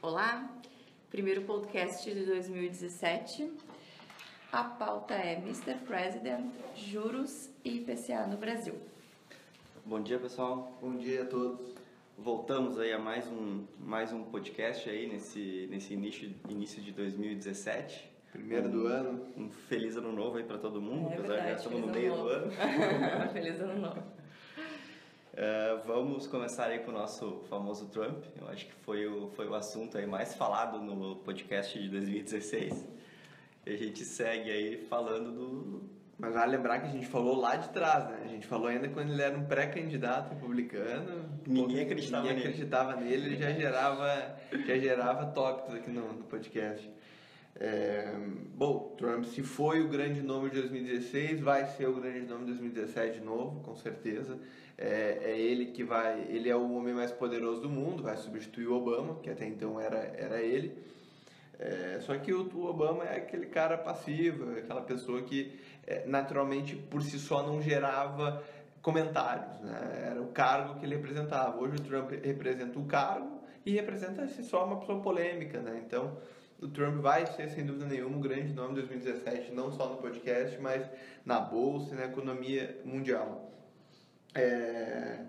Olá, primeiro podcast de 2017. A pauta é Mr. President, juros e IPCA no Brasil. Bom dia, pessoal. Bom dia a todos. Voltamos aí a mais um, mais um podcast aí nesse, nesse início, início de 2017. Primeiro do ano. Um feliz ano novo aí para todo mundo, É apesar de já estamos no meio ano do ano. novo. Feliz ano novo. É, vamos começar aí com o nosso famoso Trump. Eu acho que foi o, foi o assunto aí mais falado no podcast de 2016. E a gente segue aí falando do, Mas vale lembrar que a gente falou lá de trás, né? A gente falou ainda quando ele era um pré-candidato republicano. Ninguém acreditava ninguém nele. acreditava nele, ele já gerava, já gerava tópicos aqui no, no podcast. É, bom, Trump, se foi o grande nome de 2016, vai ser o grande nome de 2017 de novo, com certeza. É, é ele que vai, ele é o homem mais poderoso do mundo, vai substituir o Obama, que até então era, era ele. É, só que o, o Obama é aquele cara passivo, é aquela pessoa que é, naturalmente por si só não gerava comentários, né? era o cargo que ele representava. Hoje o Trump representa o cargo e representa se só uma pessoa polêmica, né? Então o Trump vai ser sem dúvida nenhuma o grande nome de 2017, não só no podcast, mas na bolsa e na economia mundial. É,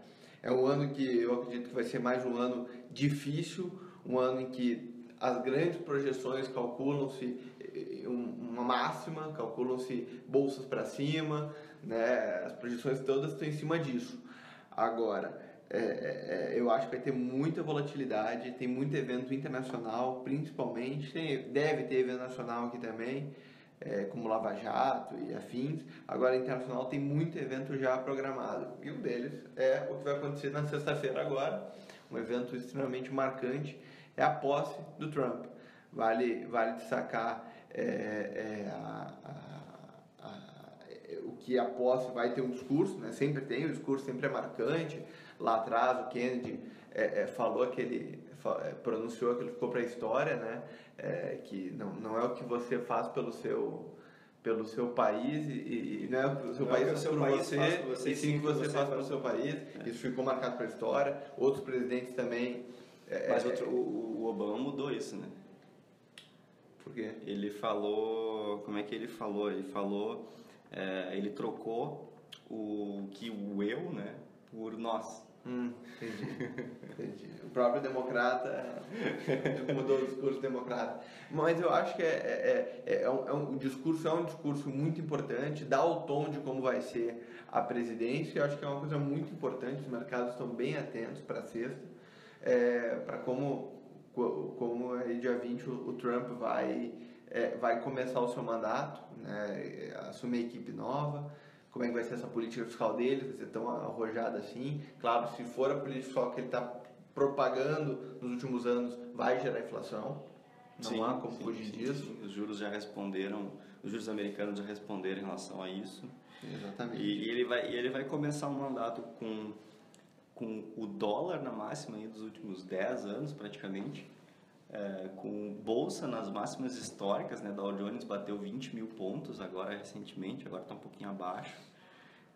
é um ano que eu acredito que vai ser mais um ano difícil, um ano em que as grandes projeções calculam-se eh, um- uma máxima, calculam-se bolsas para cima, né? as projeções todas estão em cima disso. Agora, é, é, é, eu acho que vai ter muita volatilidade, tem muito evento internacional, principalmente, tem, deve ter evento nacional aqui também, é, como Lava Jato e afins. Agora, internacional tem muito evento já programado. E um deles é o que vai acontecer na sexta-feira agora, um evento extremamente marcante, é a posse do Trump. Vale, vale destacar é, é, a- a- o que a posse vai ter um discurso, né? sempre tem, o discurso sempre é marcante. Lá atrás o Kennedy é, é, falou aquele, é, pronunciou aquilo ficou para a história, né? É, que não, não é o que você faz pelo seu pelo seu país e, e não é o que o seu Não é o país que o seu por país você, faz por você, e sim o que você faz pelo seu país. É. Isso ficou marcado para a história. Outros presidentes também. é, Mas é, outro- o, o Obama mudou isso, né? Por quê? Ele falou. Como é que ele falou? Ele falou. é, ele trocou o que o eu, né? Por nós. Hum, entendi. entendi. O próprio democrata mudou o discurso democrata. Mas eu acho que é, é, é, é um, é um- o discurso é um discurso muito importante, dá o tom de como vai ser a presidência. Eu acho que é uma coisa muito importante, os mercados estão bem atentos para a sexta, é, para como, co- como aí dia 20 o, o Trump vai, é, vai começar o seu mandato, né, assumir a equipe nova como é que vai ser essa política fiscal dele, vai ser tão arrojada assim. Claro, se for a política fiscal que ele está propagando nos últimos anos, vai gerar inflação. Não Sim, há como sim, fugir sim, disso. Os juros já responderam, os juros americanos já responderam em relação a isso. Exatamente. E, e ele vai, e ele vai começar um mandato com, com o dólar na máxima dos últimos 10 anos, praticamente. É, com bolsa nas máximas históricas, né? Dow Jones bateu 20 mil pontos agora recentemente, agora está um pouquinho abaixo.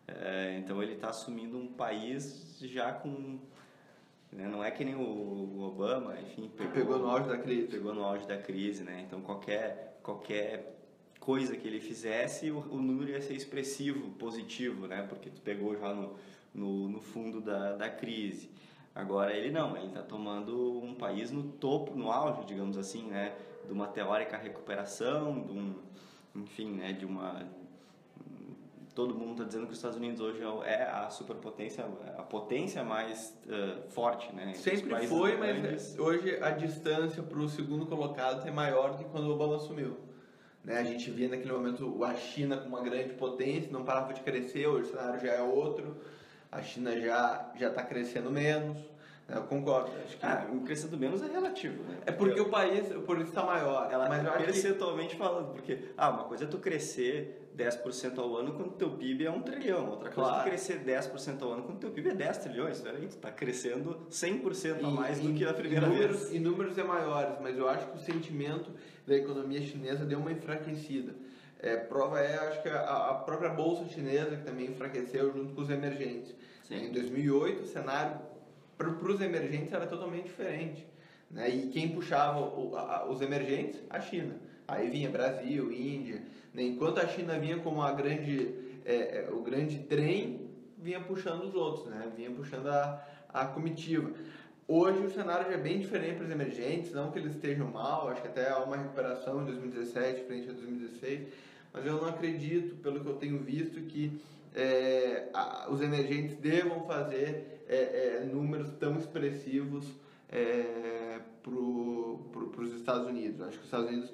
É, então ele está assumindo um país já com né, não é que nem o, o Obama, enfim, pegou, pegou no auge da crise. Pegou no auge da crise, né? Então qualquer qualquer coisa que ele fizesse, o, o número ia ser expressivo, positivo, né? Porque tu pegou já no, no, no fundo da, da crise. Agora ele não, ele está tomando um país no topo, no auge, digamos assim, né? De uma teórica recuperação, de um, enfim, né? De uma todo mundo está dizendo que os Estados Unidos hoje é a superpotência, a potência mais eh, forte, né? Sempre foi, grandes. mas hoje a distância para o segundo colocado é maior do que quando o Obama assumiu. Né? A gente via naquele momento a China com uma grande potência, não parava de crescer, hoje o cenário já é outro, a China já já está crescendo menos. né? Eu concordo. Acho que Ah, o crescendo menos é relativo, né? é porque o país, por isso está maior. ela mas eu acho que percentualmente falando, porque ah, uma coisa é tu crescer 10% ao ano quando teu PIB é 1 trilhão, outra coisa é Claro. tu crescer 10% ao ano quando teu PIB é 10 trilhões, peraí, tu tá crescendo 100% a E- mais e- do que a primeira em números, vez. Em números é maiores, mas eu acho que o sentimento da economia chinesa deu uma enfraquecida. É, prova é, acho que a, a própria bolsa chinesa que também enfraqueceu junto com os emergentes. Sim. Em 2008, o cenário para os emergentes era totalmente diferente. Né? E quem puxava o- a- os emergentes? A China. Aí vinha Brasil, Índia. né? Enquanto a China vinha como a grande, é, é, o grande trem, vinha puxando os outros, né? vinha puxando a, a comitiva. Hoje o cenário já é bem diferente para os emergentes, não que eles estejam mal, acho que até há uma recuperação em 2017 frente a 2016, mas eu não acredito, pelo que eu tenho visto, que é, a- os emergentes devam fazer é, é, números tão expressivos é, para os Estados Unidos. Acho que os Estados Unidos,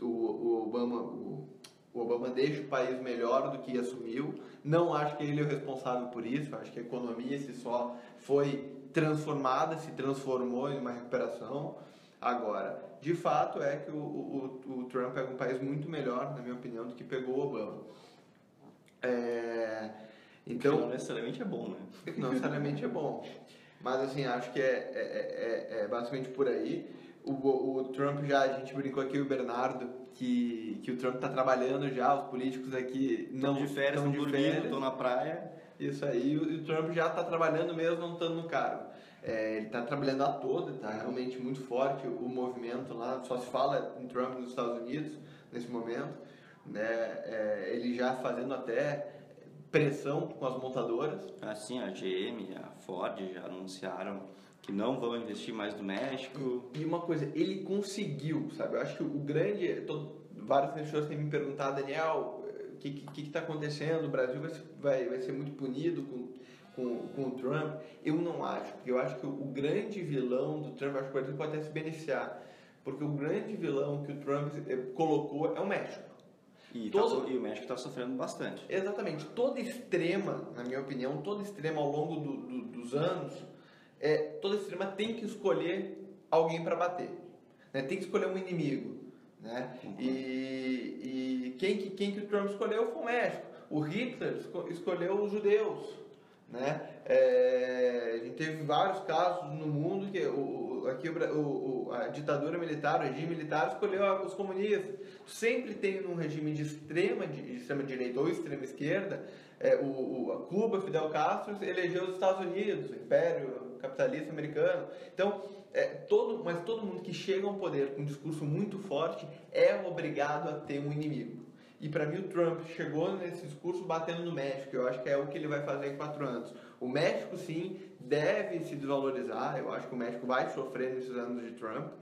o, o Obama, o, o Obama deixa o país melhor do que assumiu. Não acho que ele é o responsável por isso. Acho que a economia se só foi transformada, se transformou em uma recuperação. Agora, de fato é que o, o, o Trump pega um país muito melhor, na minha opinião, do que pegou o Obama. É, então, não necessariamente é bom, né? não necessariamente é bom. Mas assim, acho que é, é, é, é basicamente por aí. O, o Trump já, a gente brincou aqui, o Bernardo, que, que o Trump está trabalhando já, os políticos aqui não Estão de férias, tão estão dormindo, estão na praia. Isso aí, e o, e o Trump já está trabalhando mesmo não estando no cargo. É, ele está trabalhando a toda, está realmente muito forte o movimento lá, só se fala em Trump nos Estados Unidos nesse momento. Né? É, ele já fazendo até pressão com as montadoras. Assim, a GM, a Ford já anunciaram que não vão investir mais no México. E uma coisa, ele conseguiu, sabe? Eu acho que o grande. todo- várias pessoas têm me perguntado, Daniel, o que está que, que tá acontecendo? O Brasil vai, vai, vai ser muito punido com, com, com o Trump? Eu não acho, porque eu acho que o, grande vilão do Trump, acho que o Brasil pode até se beneficiar, porque o grande vilão que o Trump eh, colocou é o México. E, tá Todo- so- e o México está sofrendo bastante. Exatamente. Toda extrema, na minha opinião, toda extrema ao longo do- do- dos anos, é, toda extrema tem que escolher alguém para bater. né? Tem que escolher um inimigo. Né? E, e quem, que, quem que o Trump escolheu foi o México. O Hitler esco- escolheu os judeus. Né? É, a gente teve vários casos no mundo que o, aqui o, o, a ditadura militar, o regime militar escolheu os comunistas. Sempre tem num regime de extrema, de, de extrema direita ou extrema esquerda, é, o, o- a Cuba, Fidel Castro elegeu os Estados Unidos, o Império Capitalista Americano. Então, é, todo, mas todo mundo que chega ao poder com um discurso muito forte é obrigado a ter um inimigo. E para mim o Trump chegou nesse discurso batendo no México. Eu acho que é o que ele vai fazer em quatro anos. O México sim deve se desvalorizar. Eu acho que o México vai sofrer nesses anos de Trump.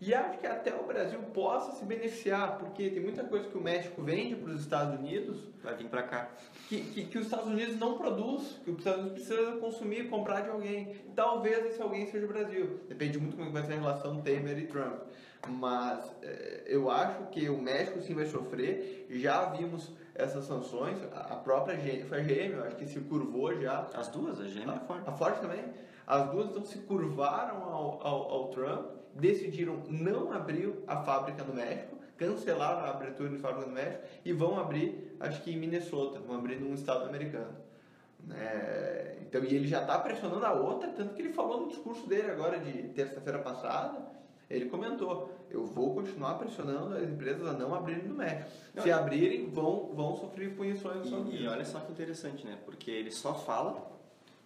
E acho que até o Brasil possa se beneficiar, porque tem muita coisa que o México vende para os Estados Unidos Vai vir para cá. que, que, que os Estados Unidos não produz, que os Estados Unidos precisa consumir, comprar de alguém. Talvez esse alguém seja o Brasil. Depende muito como vai ser a relação Temer e Trump. Mas eh, eu acho que o México sim vai sofrer. Já vimos essas sanções. A própria GM, foi a GM, eu acho que se curvou já. As duas, a GM e a Ford. A Ford também. As duas então se curvaram ao, ao, ao Trump, decidiram não abrir a fábrica no México, cancelaram a abertura de fábrica no México e vão abrir, acho que em Minnesota, vão abrir num estado americano. É, então, e ele já está pressionando a outra, tanto que ele falou no discurso dele agora de terça-feira passada, ele comentou, eu vou continuar pressionando as empresas a não abrirem no México. Se abrirem, vão, vão sofrer punições E, e olha só que interessante, né? Porque ele só fala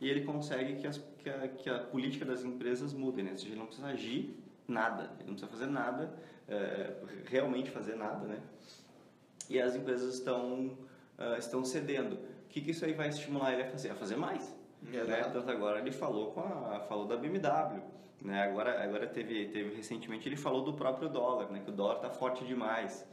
e ele consegue que, as- que a, que a política das empresas mude, né? Ou seja, ele não precisa agir nada, ele não precisa fazer nada, é, realmente fazer nada, né? E as empresas estão, ah, estão cedendo. O que, que isso aí vai estimular ele a fazer? A fazer mais. Né? Tanto agora ele falou com a, falou da BMW, né? Agora, agora teve, teve recentemente ele falou do próprio dólar, né? Que o dólar está forte demais.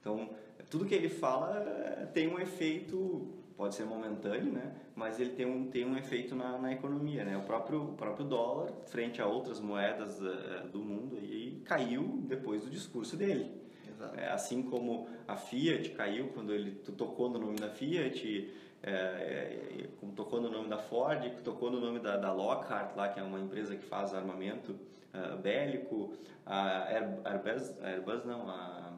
Então tudo que ele fala eh, tem um efeito, pode ser momentâneo, né? Mas ele tem um, tem um efeito na, na economia, né? O próprio, o próprio dólar frente a outras moedas eh, do mundo aí caiu depois do discurso dele. Exato. É, assim como a Fiat caiu quando ele tocou no nome da Fiat, é, é, tocou no da Ford, tocou no nome da, da Lockhart, lá, que é uma empresa que faz armamento ah, bélico, a Air- Airbus, Airbus não, a,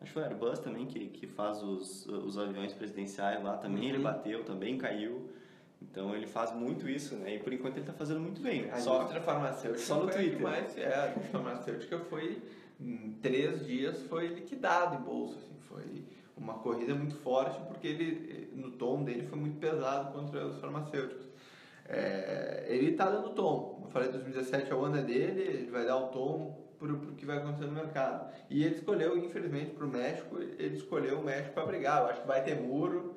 acho que foi a Airbus também que, que faz os, os aviões presidenciais lá, também ele Uhum. bateu, também caiu. Então ele faz muito isso, né? E por enquanto ele está fazendo muito bem. A Só indústria farmacêutica só no Twitter. que mais, é, a farmacêutica foi em três dias foi liquidado em bolsa. Assim, foi uma corrida muito forte porque ele, no tom dele foi muito pesado contra os farmacêuticos. É, ele está dando tom. Eu falei, 2017 é o ano dele, ele vai dar o tom para o que vai acontecer no mercado. E ele escolheu, infelizmente, para o México, ele escolheu o México para brigar. Eu acho que vai ter muro.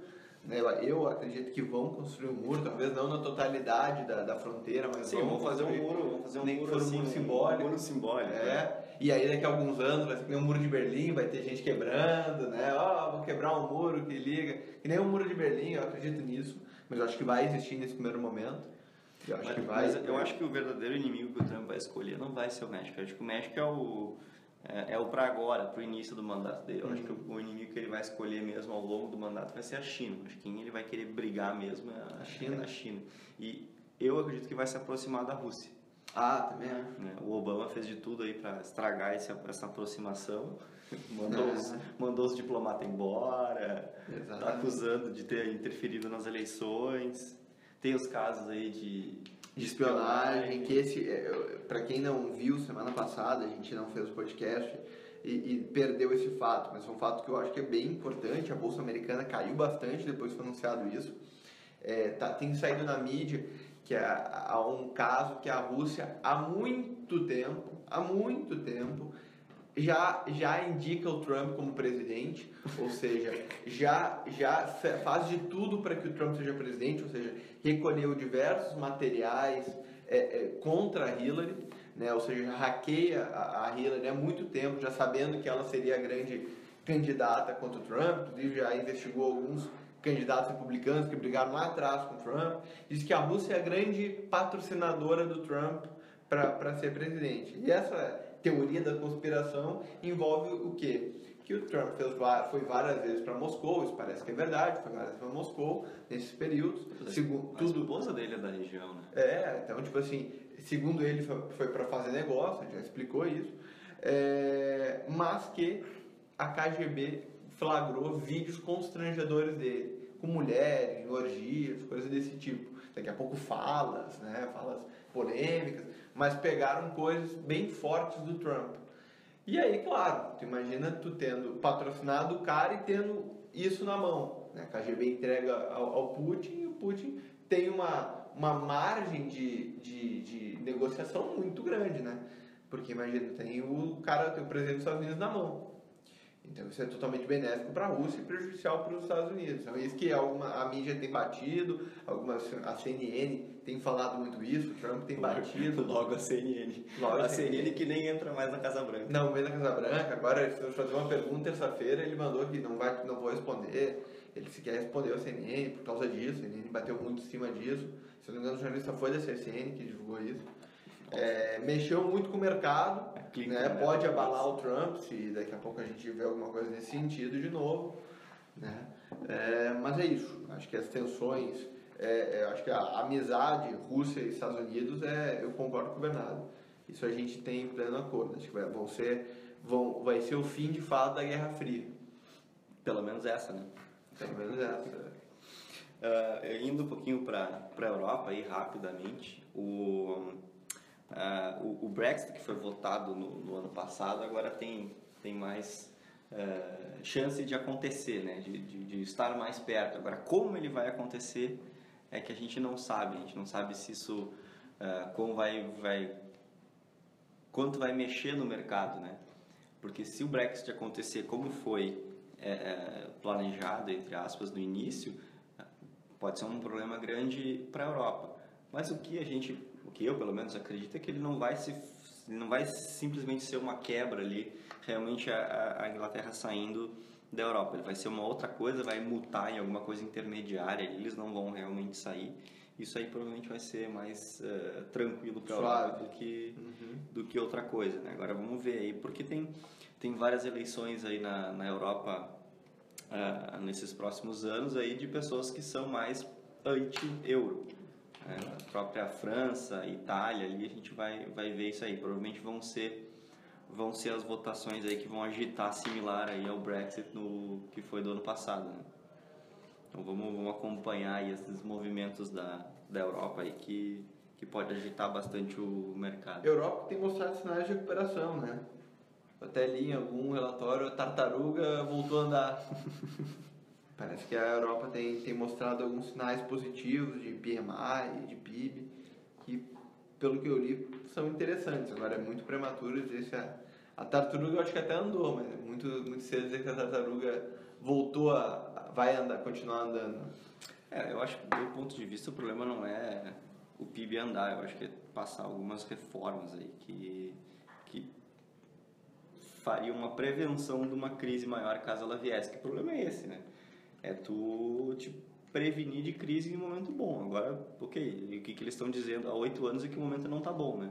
Né? Eu acredito que vão construir um muro, talvez não na totalidade da, da fronteira, mas Sim, vão fazer um muro, vamos fazer um Nem muro for um assim, muro um simbólico. muro simbólico. né? É, e aí daqui a alguns anos vai ser que nem o muro de Berlim, vai ter gente quebrando, né? Ó, vou quebrar um muro que liga. Que nem o muro de Berlim, eu acredito nisso, mas eu acho que vai existir nesse primeiro momento. Eu acho Mas, que vai. mas eu acho que o verdadeiro inimigo que o Trump vai escolher não vai ser o México. Eu acho que o México é o é, é o para agora, para o início do mandato dele. Eu acho que o, inimigo que ele vai escolher mesmo ao longo do mandato vai ser a China. Acho que quem ele vai querer brigar mesmo é a, China. a China. E eu acredito que vai se aproximar da Rússia. Ah, também é. né? O Obama fez de tudo aí para estragar esse, essa aproximação. Mandou, os, mandou os diplomatas embora, tá Exatamente. acusando de ter interferido nas eleições. Tem os casos aí de, de espionagem, que esse, para quem não viu semana passada, a gente não fez o podcast e, e perdeu esse fato, mas é um fato que eu acho que é bem importante. A bolsa americana caiu bastante depois que foi anunciado isso. É, tá, tem saído na mídia que há, há um caso que a Rússia há muito tempo, há muito tempo já, já indica o Trump como presidente, ou seja, já, já faz de tudo para que o Trump seja presidente, ou seja, recolheu diversos materiais é, é, contra Hillary, né, ou seja, hackeia a, a Hillary há muito tempo, já sabendo que ela seria a grande candidata contra o Trump, inclusive já investigou alguns candidatos republicanos que brigaram lá atrás com o Trump, diz que a Rússia é a grande patrocinadora do Trump para ser presidente. E essa teoria da conspiração envolve o quê? Que o Trump fez, foi várias vezes para Moscou, isso parece que é verdade, foi várias vezes para Moscou nesses períodos. Segu- A tudo, esposa dele é da região, né? é, então, tipo assim, segundo ele, foi, foi para fazer negócio, já explicou isso, é, mas que a KGB flagrou vídeos constrangedores dele, com mulheres, orgias, coisas desse tipo. Daqui a pouco falas, né, falas polêmicas, mas pegaram coisas bem fortes do Trump. E aí, claro, tu imagina tu tendo patrocinado o cara e tendo isso na mão. Né? A KGB entrega ao, ao Putin e o Putin tem uma, uma margem de, de, de negociação muito grande, né? Porque imagina, tem o cara, tem o presidente dos Estados Unidos na mão. Então isso é totalmente benéfico para a Rússia e prejudicial para os Estados Unidos. Então isso que alguma, a mídia tem batido, algumas, a CNN tem falado muito isso, o Trump tem batido. Logo a CNN. Logo a a CNN que nem entra mais na Casa Branca. Não, meio da Casa Branca, agora ele foi fazer uma pergunta terça-feira, ele mandou que não, vai, não vou responder. Ele se quer responder ao CNN por causa disso, a CNN bateu muito em cima disso. Se eu não me engano, o jornalista foi da CSN que divulgou isso. É, mexeu muito com o mercado, Clinton, né? pode abalar o Trump, se daqui a pouco a gente vê alguma coisa nesse sentido de novo. Né? É, mas é isso, acho que as tensões, é, é, acho que a amizade Rússia e Estados Unidos, é, eu concordo com o Bernardo. Isso a gente tem em pleno acordo. Acho que vai, vão ser, vão, vai ser o fim de fato da Guerra Fria. Pelo menos essa, né? Pelo menos essa. Ah, indo um pouquinho para a Europa aí rapidamente, o, ah, o, o Brexit que foi votado no, no ano passado agora tem, tem mais ah, chance de acontecer, né? De, de, de estar mais perto. Agora, como ele vai acontecer é que a gente não sabe. A gente não sabe se isso ah, como vai, vai quanto vai mexer no mercado, né? Porque se o Brexit acontecer como foi é, é, planejado, entre aspas, no início, pode ser um problema grande para a Europa. Mas o que a gente, o que eu pelo menos acredito é que ele não vai se, não vai simplesmente ser uma quebra ali, realmente a, a Inglaterra saindo da Europa. Ele vai ser uma outra coisa, vai mutar em alguma coisa intermediária, eles não vão realmente sair. Isso aí provavelmente vai ser mais eh, tranquilo para Europa do que do que outra coisa, né? Agora vamos ver aí, porque tem tem várias eleições aí na, na Europa ah, nesses próximos anos aí de pessoas que são mais anti-euro. Né? A própria França, Itália, ali a gente vai, vai ver isso aí. Provavelmente vão ser vão ser as votações aí que vão agitar similar aí ao Brexit no que foi do ano passado. Né? Então vamos, vamos acompanhar aí esses movimentos da, da Europa aí que, que pode agitar bastante o mercado. Europa tem mostrado sinais de recuperação, né? eu até li em algum relatório, a tartaruga voltou a andar. Parece que a Europa tem, tem mostrado alguns sinais positivos de PMI, de PIB, que, pelo que eu li, são interessantes. Agora é muito prematuro dizer se a, a tartaruga eu acho que até andou, mas é muito, muito cedo dizer que a tartaruga voltou a. vai andar, continuar andando. É, eu acho que do meu ponto de vista o problema não é o PIB andar, eu acho que é passar algumas reformas aí que, que fariam uma prevenção de uma crise maior caso ela viesse. Que problema é esse, né? É tu te prevenir de crise em um momento bom. Agora, ok, e o que, que eles estão dizendo há oito anos é que o momento não tá bom, né?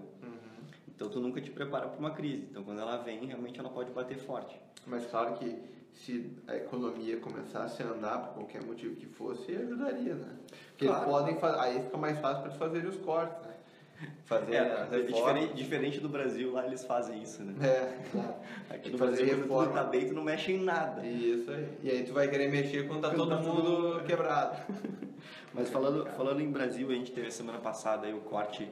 Então tu nunca te prepara para uma crise. Então quando ela vem, realmente ela pode bater forte. Mas claro que se a economia começasse a andar por qualquer motivo que fosse, ajudaria, né? Porque Claro. eles podem fazer, aí fica mais fácil para eles fazerem os cortes, né? Fazer a É, reforma. diferente, diferente do Brasil, lá eles fazem isso, né? É, claro. Aqui no fazer Brasil, reforma. tá bem, tu não mexe em nada. Isso aí. E aí tu vai querer mexer quando tá Quando todo tá mundo tudo- quebrado. Mas falando, falando em Brasil, a gente teve semana passada aí o corte,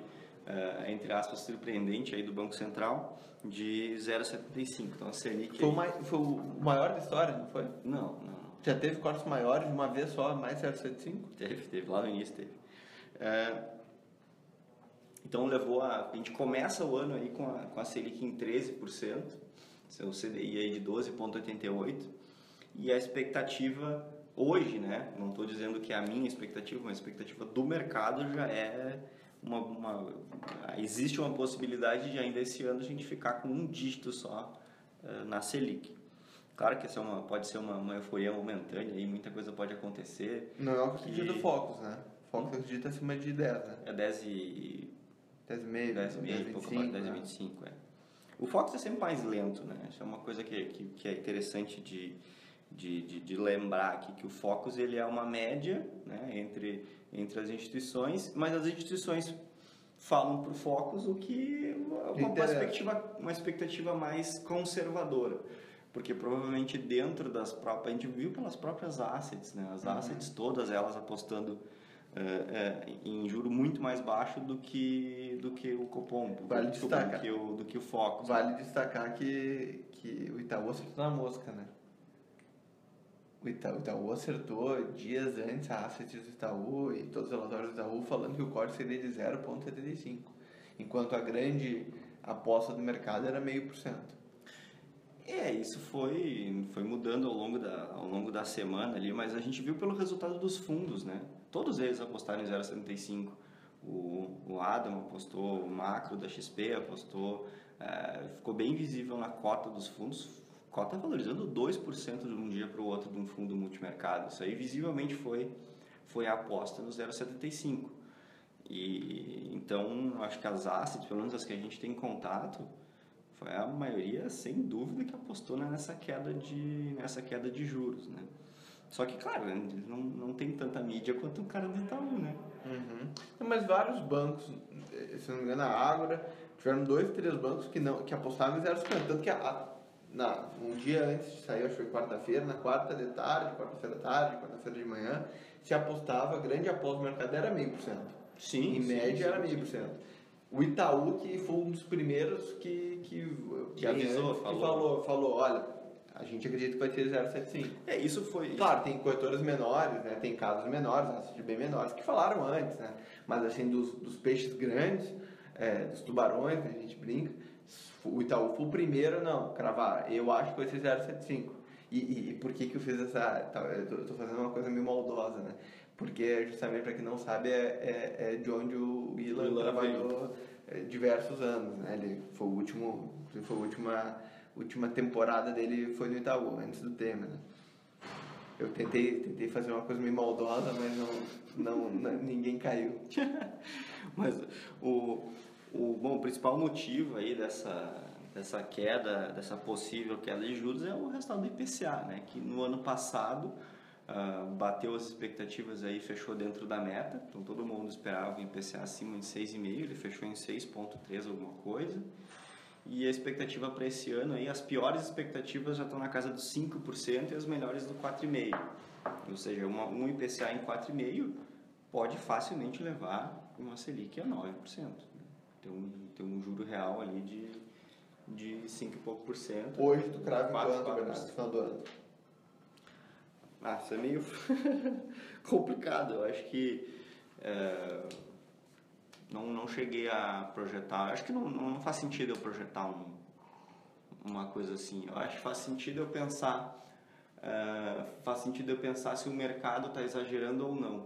eh, entre aspas, surpreendente aí do Banco Central de 0,75. Então a Selic... Foi aí- mai- foi o maior da história, não foi? Não, não. Já teve cortes maiores de uma vez só, mais 0,75? Teve, teve. Lá no início teve. É, então levou a... A gente começa o ano aí com a, com a Selic em 13%, seu CDI aí de 12,88%, e a expectativa hoje, né? Não estou dizendo que é a minha expectativa, mas a expectativa do mercado já é uma, uma- existe uma possibilidade de ainda esse ano a gente ficar com um dígito só eh, na Selic. Claro que essa é uma, pode ser uma, uma euforia momentânea aí, muita coisa pode acontecer. Não é o que E- do Focus, né? Focus acredita acima de 10, né? É 10 e 10,5, 10 e meio, pouco mais, 10 e 25, é. O Fox é sempre mais lento, né? Isso é uma coisa que, que, que é interessante de, de, de, de lembrar aqui, que o Focus ele é uma média né, entre, entre as instituições, mas as instituições falam para o Focus o que é uma, interessa. perspectiva, uma expectativa mais conservadora. Porque provavelmente dentro das próprias, a gente viu pelas próprias assets, né? As assets todas elas apostando em juro muito mais baixo do que do que o Copom, do, Vale destacar. do que o do que o Focus. Vale destacar que, que o Itaú acertou na mosca, né? O Itaú, o Itaú acertou dias antes a assets do Itaú e todos os relatórios do Itaú falando que o corte seria de 0,75, enquanto a grande aposta do mercado era meio por cento. É, isso foi, foi mudando ao longo, da, ao longo da semana ali, mas a gente viu pelo resultado dos fundos, né? Todos eles apostaram em 0,75. O, o Adam apostou, o Macro da XP apostou, é, ficou bem visível na cota dos fundos, cota valorizando 2% de um dia para o outro de um fundo multimercado. Isso aí visivelmente foi, foi a aposta no 0,75. E então, acho que as assets, pelo menos as que a gente tem contato, foi a maioria, sem dúvida, que apostou nessa queda de, nessa queda de juros, né? Só que, claro, né, eles não, não tem tanta mídia quanto o cara do Itaú, né? Não, Mas vários bancos, eh, se não me engano, a Ágora, tiveram dois, três bancos que, não, que apostavam em 0,50. Tanto que a, a- na, um dia antes de sair, acho que foi quarta-feira, na quarta de tarde, quarta-feira à tarde, quarta-feira de manhã, se apostava, grande aposta do mercado era meio por cento. Sim, Em sim, média sim, era meio por cento. O Itaú, que foi um dos primeiros que, que, Que avisou, que falou. falou, falou, olha, a gente acredita que vai ter 0,75. É, isso foi... Claro, tem corretoras menores, né? Tem casos menores, assets bem menores, que falaram antes, né? Mas assim, dos, dos peixes grandes, é, dos tubarões, né? a gente brinca, o Itaú foi o primeiro, não, cravar, eu acho que vai ser 0,75. E, e, e por que que eu fiz essa... tá, Eu tô fazendo uma coisa meio maldosa, né? Porque, justamente, para quem não sabe, é, é, é de onde o Ilan trabalhou é, diversos anos, né? Ele foi o último... Foi a última, última temporada dele foi no Itaú, antes do Temer, né? Eu tentei, tentei fazer uma coisa meio maldosa, mas não, não, ninguém caiu. Mas o, o, bom, o principal motivo aí dessa, dessa queda, dessa possível queda de juros é o resultado do IPCA, né? Que no ano passado ah, bateu as expectativas aí, fechou dentro da meta. Então todo mundo esperava o IPCA acima de 6,5, ele fechou em 6,3 alguma coisa. E a expectativa para esse ano aí, as piores expectativas já estão na casa dos 5% e as melhores do 4,5%. Ou seja, uma, um IPCA em 4,5% pode facilmente levar uma Selic a 9%. né? Tem um, tem um juro real ali de, de 5 e pouco por cento. Hoje tu crava quanto, Bernardo, final do ano? Ah, isso é meio complicado. Eu acho que é, não, não cheguei a projetar. Acho que não, não faz sentido eu projetar um, uma coisa assim. Eu acho que faz sentido eu pensar. é, faz sentido eu pensar se o mercado está exagerando ou não.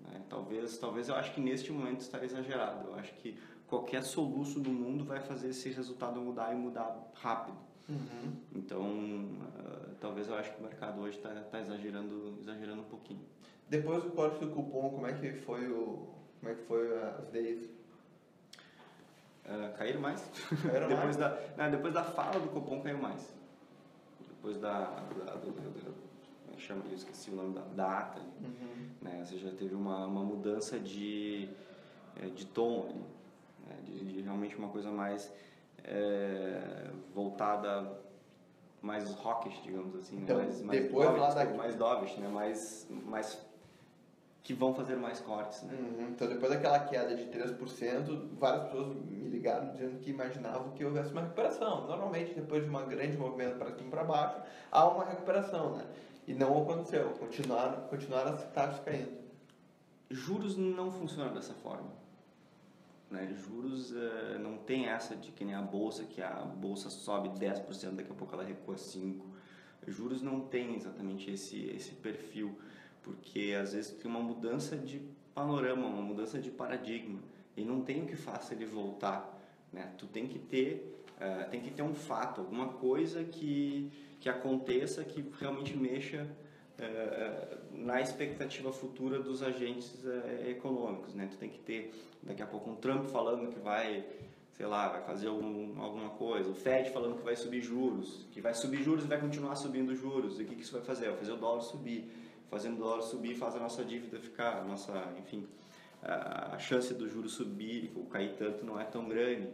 né? Talvez, talvez eu acho que neste momento está exagerado. Eu acho que qualquer soluço do mundo vai fazer esse resultado mudar e mudar rápido. Então, eh, talvez eu acho que o mercado hoje está exagerando, exagerando um pouquinho. Depois do do cupom, como é que foi o. Como é que foi as days? Eh, caíram mais? Caíram mais? depois, Da, não, depois da fala do cupom caiu mais. Depois da. da do, do, é que chama? Eu esqueci o nome da data. Né? Você já teve uma, uma mudança de, eh, de tom ali. Né? De, de realmente uma coisa mais eh, voltada mais rockish, digamos assim, né? Então, mais, mais depois lá dovish, da- desculpa, mais dovish, né? Mais, mais que vão fazer mais cortes, né? Uhum. Então, depois daquela queda de 3%, várias pessoas me ligaram dizendo que imaginavam que houvesse uma recuperação. Normalmente, depois de uma grande movimento para cima e para baixo, há uma recuperação, né? E não aconteceu. Continuaram, continuaram as taxas caindo. Juros não funcionam dessa forma. Né? Juros eh, não tem essa de que nem a bolsa, que a bolsa sobe 10%, daqui a pouco ela recua 5%. Juros não tem exatamente esse, esse perfil, porque às vezes tem uma mudança de panorama, uma mudança de paradigma, e não tem o que faça ele voltar. Né? Tu tem que ter, eh, tem que ter um fato, alguma coisa que, que aconteça que realmente mexa eh, na expectativa futura dos agentes eh, econômicos, né? Tu tem que ter daqui a pouco um Trump falando que vai, sei lá, vai fazer algum, alguma coisa, o Fed falando que vai subir juros, que vai subir juros e vai continuar subindo juros. E o que, que isso vai fazer? Vai fazer o dólar subir. Fazendo o dólar subir faz a nossa dívida ficar, a nossa, enfim, a chance do juro subir ou cair tanto não é tão grande.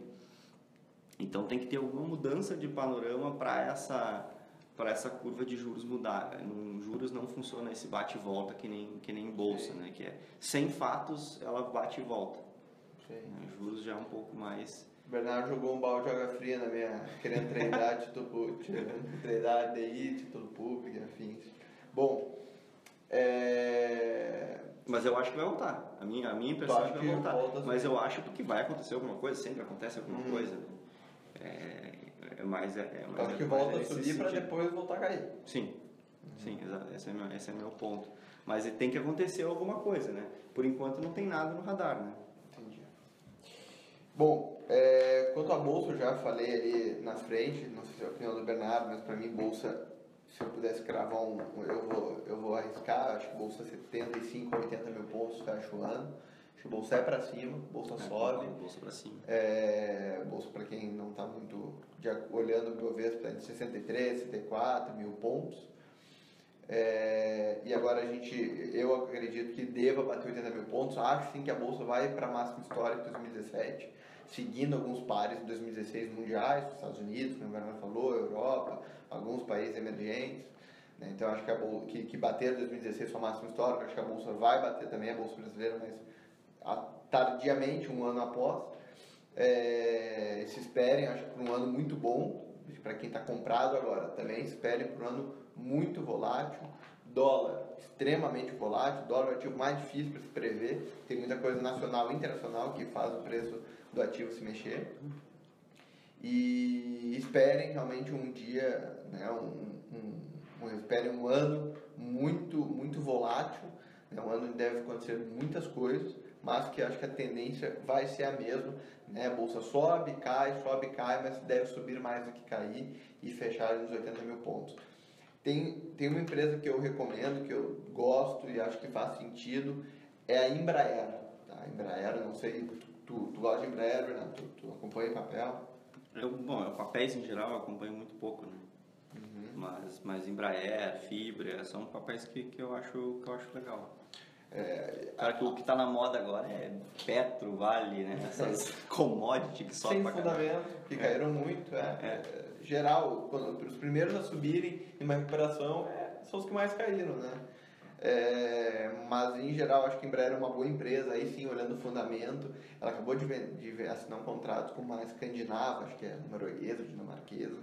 Então tem que ter alguma mudança de panorama para essa para essa curva de juros mudar. Num juros não funciona esse bate e volta que nem que nem em bolsa, né? Que é sem fatos ela bate e volta. né? Juros já é um pouco mais O Bernardo jogou um balde de água fria na minha. querendo treinar título público, treinar DI, título público, enfim. Bom, é. mas eu acho que vai voltar. A minha, a minha impressão é que vai voltar. volta Mas sim. eu acho que vai acontecer alguma coisa, sempre acontece alguma Uhum. coisa. É, é mais, é, é mais, que é volta a subir para depois voltar a cair. Sim, sim, exato. Esse é, meu, esse é meu ponto. Mas tem que acontecer alguma coisa, né? Por enquanto não tem nada no radar, né? Entendi. Bom, é, quanto à bolsa, eu já falei ali na frente, não sei se é a opinião do Bernardo, mas para mim, bolsa, se eu pudesse cravar um, eu vou, eu vou arriscar, acho que bolsa 75, 80 mil pontos fecha o ano. Acho que bolsa é para cima, bolsa sobe. Bolsa pra cima. É, bolsa para quem não está muito de, olhando o Bovespa entre 63, 64 mil pontos. É, e agora a gente, eu acredito que deva bater 80 mil pontos. Acho sim que a bolsa vai para a máxima histórica de 2017, seguindo alguns pares de 2016 mundiais, os Estados Unidos, como o Bernardo falou, Europa, alguns países emergentes. né? Então acho que, a bolsa, que, que bater 2016 sua máxima histórica, acho que a bolsa vai bater também, a bolsa brasileira, mas tardiamente, um ano após. É, se esperem, acho que por um ano muito bom, para quem está comprado agora também, esperem por um ano muito volátil, dólar extremamente volátil, dólar é o ativo mais difícil para se prever, tem muita coisa nacional e internacional que faz o preço do ativo se mexer. E esperem realmente um dia, né, um, um, um, esperem um ano muito, muito volátil, né, um ano onde deve acontecer muitas coisas, mas que acho que a tendência vai ser a mesma, né, a bolsa sobe, cai, sobe, cai, mas deve subir mais do que cair e fechar nos 80 mil pontos. Tem, tem uma empresa que eu recomendo, que eu gosto e acho que faz sentido, é a Embraer. Tá? A Embraer, não sei, tu, tu, gosta de Embraer, Bernardo? Tu, tu acompanha papel? Eu, bom, eu, papéis em geral eu acompanho muito pouco, né? Uhum. Mas, mas Embraer, Fibra, são papéis que, que, eu, acho, que eu acho legal. É, Cara, que o que tá na moda agora é Petro, Vale, né? Essas commodity que sobem sem fundamento, que caíram muito. É, É. é, geral, quando, os primeiros a subirem em uma recuperação é, são os que mais caíram, né? É, mas em geral acho que Embraer é uma boa empresa, aí sim olhando o fundamento, ela acabou de, de assinar um contrato com uma escandinava, acho que é norueguesa, dinamarquesa,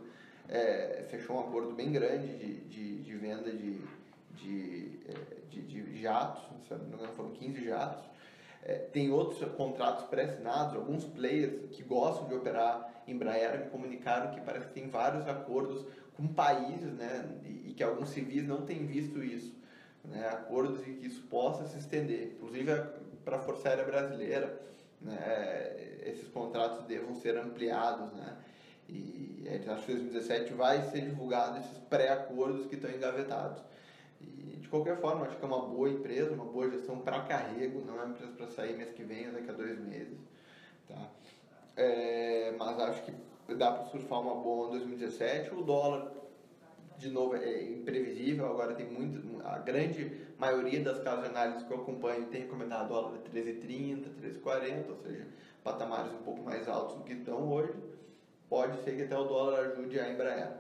é, fechou um acordo bem grande de, de, de venda de, de, é, de, de jatos, não me engano foram 15 jatos, é, tem outros contratos pré-assinados, alguns players que gostam de operar Embraer me comunicaram que parece que tem vários acordos com países, né, e, e que alguns civis não têm visto isso, né, acordos em que isso possa se estender, inclusive para a Força Aérea Brasileira, né, esses contratos devam ser ampliados, né, e é, acho que em 2017 vai ser divulgado esses pré-acordos que estão engavetados. E, de qualquer forma, acho que é uma boa empresa, uma boa gestão para carrego, não é uma empresa para sair mês que vem ou daqui a dois meses. Tá? É, mas acho que dá para surfar uma boa em 2017. O dólar, de novo, é imprevisível. Agora tem muito. A grande maioria das casas de análise que eu acompanho tem recomendado dólar a 13,30, 13,40, ou seja, patamares um pouco mais altos do que estão hoje. Pode ser que até o dólar ajude a Embraer.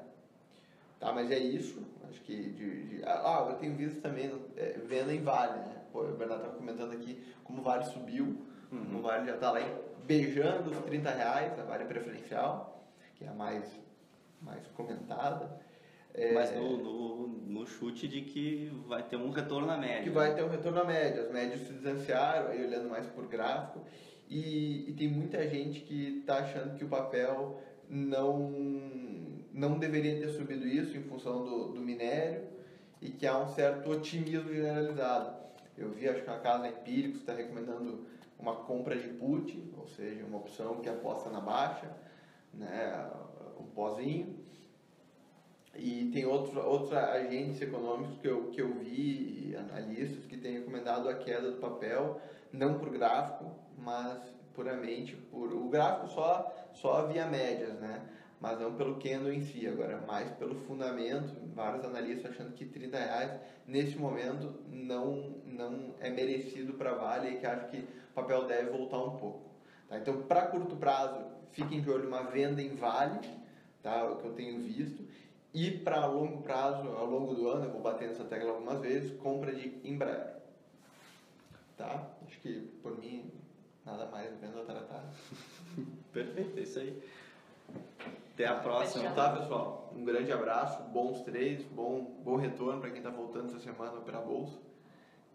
Tá, mas é isso. Acho que de, de- ah, eu tenho visto também é, venda em Vale, né? Pô, o Bernardo estava comentando aqui como o Vale subiu. O Vale já está lá beijando os 30 reais, a Vale preferencial, que é a mais, mais comentada. É, Mas no, no, no chute de que vai ter um retorno na média. que vai ter um retorno à média. As médias se distanciaram, aí olhando mais por gráfico. E, e tem muita gente que está achando que o papel não, não deveria ter subido isso em função do, do minério e que há um certo otimismo generalizado. Eu vi, acho que a Casa Empíricos está recomendando uma compra de put, ou seja, uma opção que aposta na baixa, né, um pozinho. E tem outro, outros agentes econômicos que eu, que eu vi, analistas, que têm recomendado a queda do papel, não por gráfico, mas puramente por. O gráfico só, só via médias, né? Mas não pelo candle em si, agora mais pelo fundamento. Vários analistas achando que 30 reais, nesse momento, não, não é merecido para Vale e que acham que o papel deve voltar um pouco. Tá? Então, para curto prazo, fiquem de olho uma venda em Vale, tá? o que eu tenho visto. E para longo prazo, ao longo do ano, eu vou bater nessa tecla algumas vezes, compra de Embraer. Tá? Acho que por mim, nada mais vendo a tratar. Perfeito, é isso aí. Até a próxima. Tá, pessoal. Um grande abraço, bons trades, bom, bom retorno para quem está voltando essa semana para a Bolsa.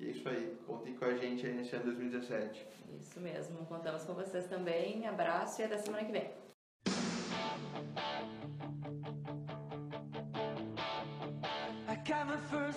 E é isso aí. Contem com a gente aí nesse ano 2017. Isso mesmo, contamos com vocês também. Abraço e até semana que vem. never first.